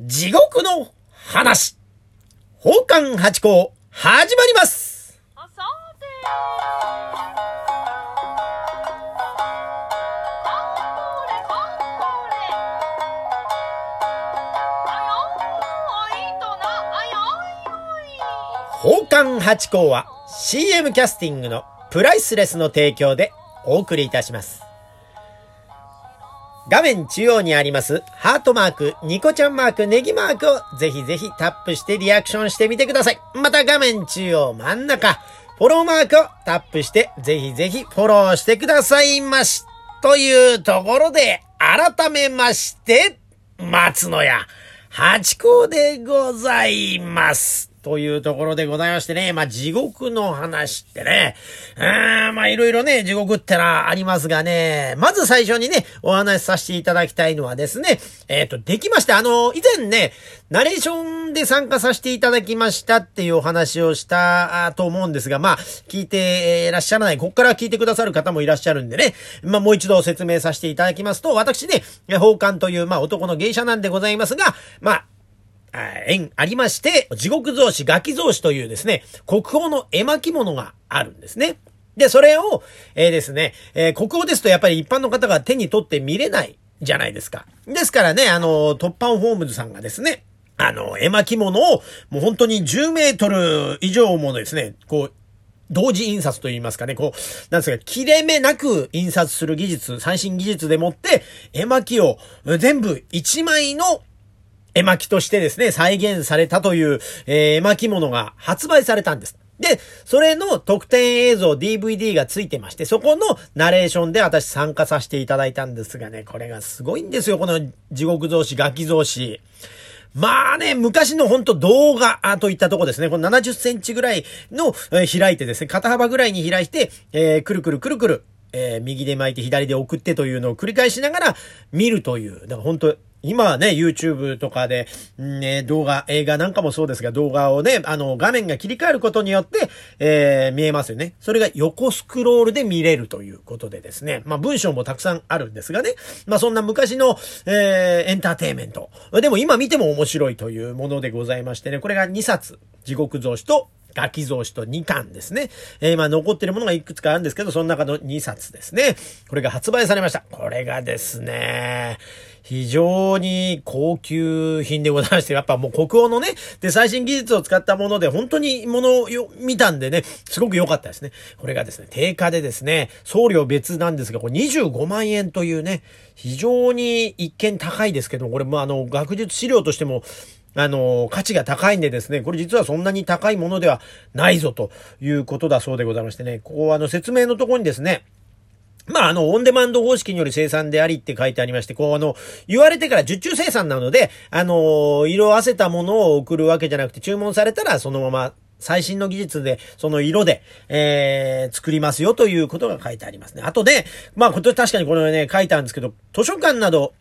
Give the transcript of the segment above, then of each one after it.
地獄の話。宝冠八甲、始まりますあさてかんれかんれあよーいとなあよいよい宝冠八甲は CM キャスティングのプライスレスの提供でお送りいたします。画面中央にありますハートマーク、ニコちゃんマーク、ネギマークをぜひぜひタップしてリアクションしてみてください。また画面中央真ん中、フォローマークをタップしてぜひぜひフォローしてくださいまし。というところで、改めまして、松野屋八甲でございます。というところでございましてね、まあ地獄の話ってね、うーんまあいろいろね、地獄ってのはありますがね、まず最初にね、お話しさせていただきたいのはですね、えっ、と、できました。あの、以前ね、ナレーションで参加させていただきましたっていうお話をしたと思うんですが、まあ、聞いていらっしゃらない、こっから聞いてくださる方もいらっしゃるんでね、まあもう一度説明させていただきますと、私ね、宝冠という、まあ男の芸者なんでございますが、ま、あ縁ありまして、地獄増子、ガキ増子というですね、国宝の絵巻物があるんですね。で、それを、えーですね、えー国宝ですとやっぱり一般の方が手に取って見れないじゃないですか。ですからね、あの、突破ホームズさんがですね、あの、絵巻物を、もう本当に10メートル以上ものですね、こう、同時印刷と言いますかね、こう、なんですか、切れ目なく印刷する技術、最新技術でもって、絵巻を全部1枚の絵巻としてですね、再現されたという、えー絵巻物が発売されたんです。で、それの特典映像 DVD がついてまして、そこのナレーションで私参加させていただいたんですがね、これがすごいんですよ、この地獄増子、ガキ増子。まあね、昔のほんと動画といったとこですね。この70センチぐらいの、えー開いてですね、肩幅ぐらいに開いて、えーくるくるくるくる、えー右で巻いて左で送ってというのを繰り返しながら見るという。だから本当今はね、YouTube とかで、ね、動画、映画なんかもそうですが、動画をね、あの、画面が切り替えることによって、えー見えますよね。それが横スクロールで見れるということでですね。まあ、文章もたくさんあるんですがね。まあ、そんな昔の、えーエンターテイメント。でも今見ても面白いというものでございましてね。これが2冊。地獄増子とガキ増子と2巻ですね。えー、まあ残ってるものがいくつかあるんですけど、その中の2冊ですね。これが発売されました。これがですね、非常に高級品でございまして、やっぱもう国宝のね、で、最新技術を使ったもので、本当にものを見たんでね、すごく良かったですね。これがですね、定価でですね、送料別なんですが、これ25万円というね、非常に一見高いですけど、これもあの、学術資料としても、あの、価値が高いんでですね、これ実はそんなに高いものではないぞということだそうでございましてね、ここあの説明のとこにですね、まあ、あの、オンデマンド方式による生産でありって書いてありまして、こう、あの、言われてから受注生産なので、あの、色あせたものを送るわけじゃなくて、注文されたらそのまま、最新の技術で、その色で、えー、作りますよということが書いてありますね。あとで、まあ、これ確かにこれね、書いてあるんですけど、図書館など、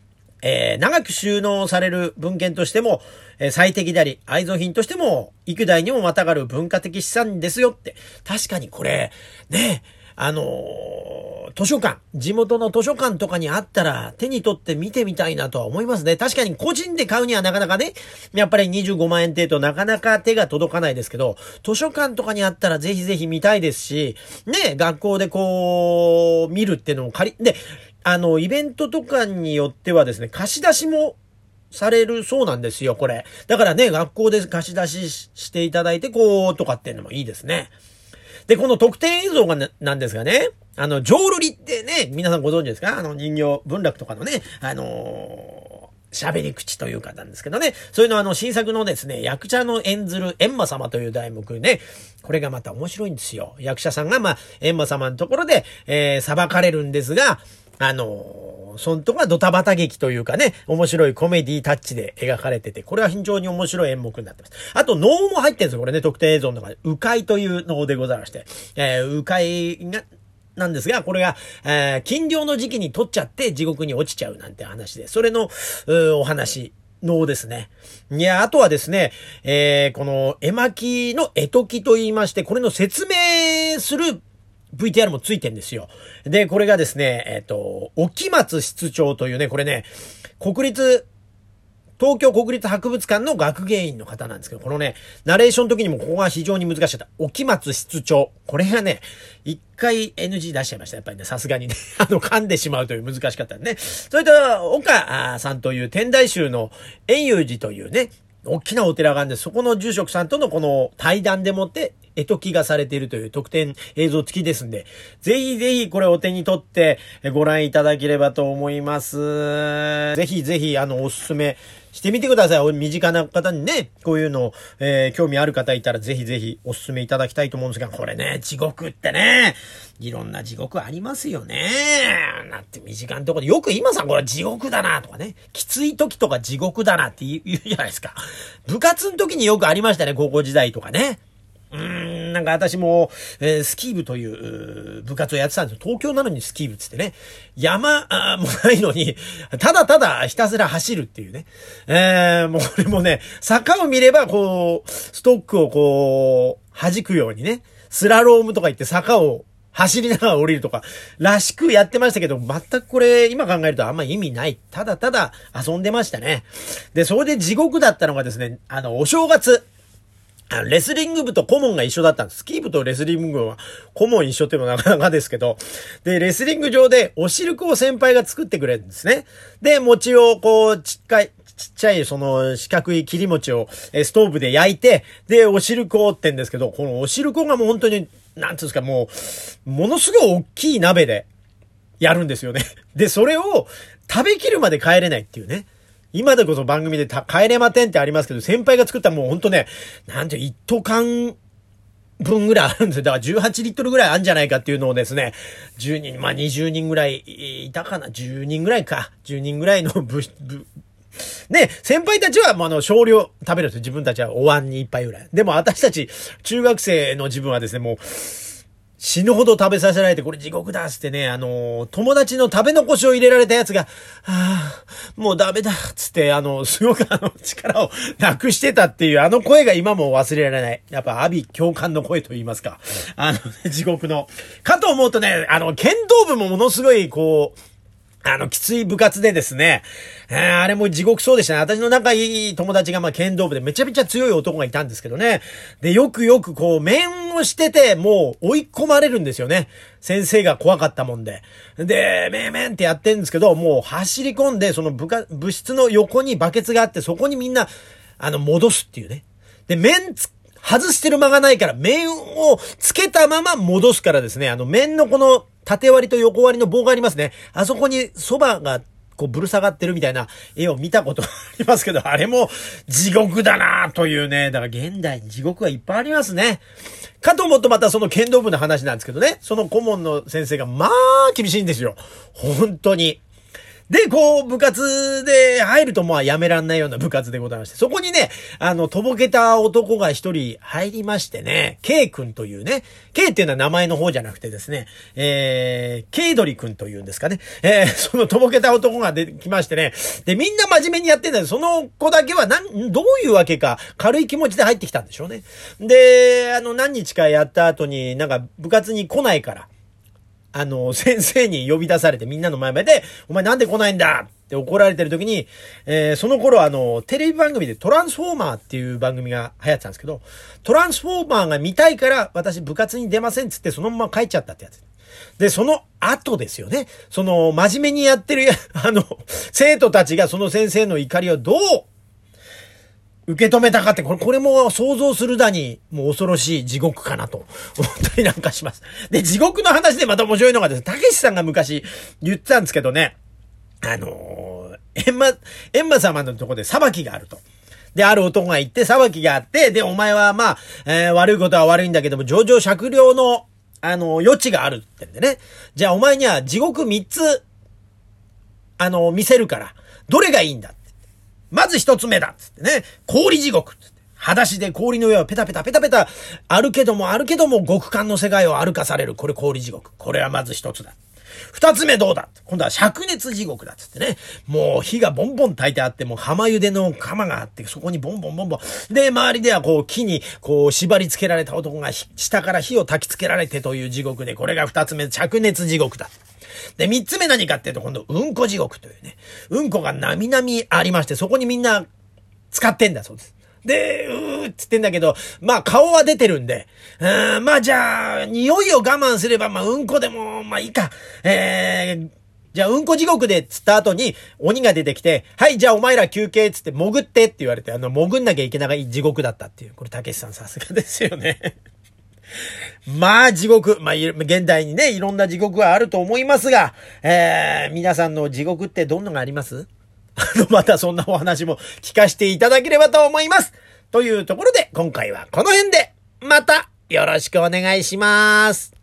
えー長く収納される文献としても、えー最適であり、愛蔵品としても、幾代にもまたがる文化的資産ですよって。確かにこれ、ね、あのー図書館、地元の図書館とかにあったら手に取って見てみたいなとは思いますね。確かに個人で買うにはなかなかね、やっぱり25万円程度なかなか手が届かないですけど、図書館とかにあったらぜひぜひ見たいですし、ね、学校でこう、見るってのも借り、で、あの、イベントとかによってはですね、貸し出しもされるそうなんですよ、これ。だからね、学校で貸し出ししていただいて、こう、とかっていうのもいいですね。で、この特典映像がなんですがね、あの、浄瑠璃ってね、皆さんご存知ですか？あの人形、文楽とかのね、あのー喋り口というかなんですけどね。そういうのはあの新作のですね、役者の演ずる閻魔様という題目ね、これがまた面白いんですよ。役者さんがまあ、閻魔様のところで、えー裁かれるんですが、あのーそのとこはドタバタ劇というかね、面白いコメディタッチで描かれてて、これは非常に面白い演目になってます。あと、能も入ってるんですよ、これね、特典映像の中で。迂回という能でございまして。えー、迂回が、なんですが、これが、えー禁猟の時期に取っちゃって地獄に落ちちゃうなんて話で、それの、うお話。能ですね。いや、あとはですね、えーこの絵巻の絵解きと言いまして、これの説明する VTR もついてんですよ。で、これがですね、えっ、と、沖松室長というね、これね、国立東京国立博物館の学芸員の方なんですけど、このね、ナレーションの時にもここが非常に難しかった。沖松室長。これがね、一回 NG 出しちゃいました。やっぱりね、さすがにね、あの、噛んでしまうという難しかったね。それと、岡さんという天台宗の円遊寺というね、大きなお寺があるんで、そこの住職さんとのこの対談でもって、絵ときがされているという特典映像付きですんで、ぜひぜひこれお手に取ってご覧いただければと思います。ぜひぜひあのおすすめしてみてください。身近な方にね、こういうの、えー、興味ある方いたらぜひぜひお勧めいただきたいと思うんですが、これね、地獄ってね、いろんな地獄ありますよね。なって身近なところで、よく今さんこれ地獄だなとかね、きつい時とか地獄だなって言うじゃないですか。部活の時によくありましたね、高校時代とかね。うーん、なんか私も、えー、スキー部という部活をやってたんですよ。東京なのにスキー部つってね。山もないのに、ただただひたすら走るっていうね。えー、もうこれもね、坂を見ればこう、ストックをこう、弾くようにね。スラロームとか言って坂を走りながら降りるとか、らしくやってましたけど、全くこれ、今考えるとあんま意味ない。ただただ遊んでましたね。で、それで地獄だったのがですね、あの、お正月。レスリング部と顧問が一緒だったんです。スキー部とレスリング部は顧問一緒ってもなかなかですけど。で、レスリング場でお汁粉を先輩が作ってくれるんですね。で、餅をこう、ちっかい、ちっちゃい、その、四角い切り餅を、ストーブで焼いて、で、お汁粉ってんですけど、このお汁粉がもう本当に、なんていうんですか、もう、ものすごい大きい鍋で、やるんですよね。で、それを食べきるまで帰れないっていうね。今でこそ番組で帰れまてんってありますけど、先輩が作ったもうほんとね、なんて一斗缶分ぐらいあるんですよ。だから18リットルぐらいあるんじゃないかっていうのをですね、10人、まあ20人ぐらいいたかな ?10 人ぐらいか。10人ぐらいの 部、部、ね、先輩たちは、まあの、少量食べるんですよ。自分たちはお椀に一杯ぐらい。でも私たち、中学生の自分はですね、もう、死ぬほど食べさせられて、これ地獄だっつってね、あのー、友達の食べ残しを入れられたやつが、はあ、もうダメだっつって、あの、すごくあの、力をなくしてたっていう、あの声が今も忘れられない。やっぱ、阿ビ共感の声と言いますか。あの、地獄の。かと思うとね、あの、剣道部もものすごい、こう、あの、きつい部活でですね、えー、あれも地獄そうでしたね。私の仲いい友達がまあ剣道部でめちゃめちゃ強い男がいたんですけどね。で、よくよくこう、面をしてて、もう追い込まれるんですよね。先生が怖かったもんで。で、めーめんってやってるんですけど、もう走り込んで、その部下、部室の横にバケツがあって、そこにみんな、あの、戻すっていうね。で、面つ、外してる間がないから、面をつけたまま戻すからですね、あの、面のこの、縦割りと横割りの棒がありますね。あそこに蕎麦がこうぶる下がってるみたいな絵を見たことありますけど、あれも地獄だなというね。だから現代に地獄はいっぱいありますね。かと思うとまたその剣道部の話なんですけどね。その顧問の先生がまあ厳しいんですよ。本当に。で、こう、部活で入るとまあやめらんないような部活でございまして、そこにね、あの、とぼけた男が一人入りましてね、K 君というね、K っていうのは名前の方じゃなくてですね、えー、K ドリ君というんですかね、えー、そのとぼけた男が出きましてね、で、みんな真面目にやってんだけど、その子だけはなん、どういうわけか、軽い気持ちで入ってきたんでしょうね。で、あの、何日かやった後になんか部活に来ないから、あの、先生に呼び出されてみんなの前まで、お前なんで来ないんだ？って怒られてる時に、えー、その頃あの、テレビ番組でトランスフォーマーっていう番組が流行ってたんですけど、トランスフォーマーが見たいから私部活に出ませんっつってそのまま帰っちゃったってやつ。で、その後ですよね。その、真面目にやってる、あの、生徒たちがその先生の怒りをどう受け止めたかって、これ、これも想像するだに、もう恐ろしい地獄かなと 思ったりなんかします。で、地獄の話でまた面白いのがですね、たけしさんが昔言ってたんですけどね、あのー、エンマ、エンマ様のとこで裁きがあると。で、ある男が行って裁きがあって、で、お前はまあ、えー、悪いことは悪いんだけども、上場酌量の、あの、余地があるってんでね。じゃあお前には地獄3つ、あの、見せるから、どれがいいんだまず一つ目だつってね、氷地獄つって。裸足で氷の上をペタペタペタペタ、あるけどもあるけども極寒の世界を歩かされる。これ氷地獄。これはまず一つだ。二つ目どうだ今度は灼熱地獄だっつってね。もう火がボンボン炊いてあって、もう浜茹での釜があって、そこにボンボンボンボン。で、周りではこう木にこう縛り付けられた男が下から火を焚き付けられてという地獄で、これが二つ目、灼熱地獄だ。で、三つ目何かっていうと、今度、うんこ地獄というね。うんこがなみなみありまして、そこにみんな使ってんだそうです。で、うーっつってんだけど、まあ顔は出てるんで、うーんまあじゃあ、匂いを我慢すれば、まあうんこでも、まあいいか。えー、じゃあうんこ地獄でつった後に鬼が出てきて、はい、じゃあお前ら休憩っつって潜ってって言われて、あの、潜んなきゃいけない地獄だったっていう。これ、たけしさんさすがですよね。まあ地獄、まあ現代にね、いろんな地獄はあると思いますが、えー、皆さんの地獄ってどんなのがあります？あの、またそんなお話も聞かせていただければと思います。というところで、今回はこの辺で、またよろしくお願いします。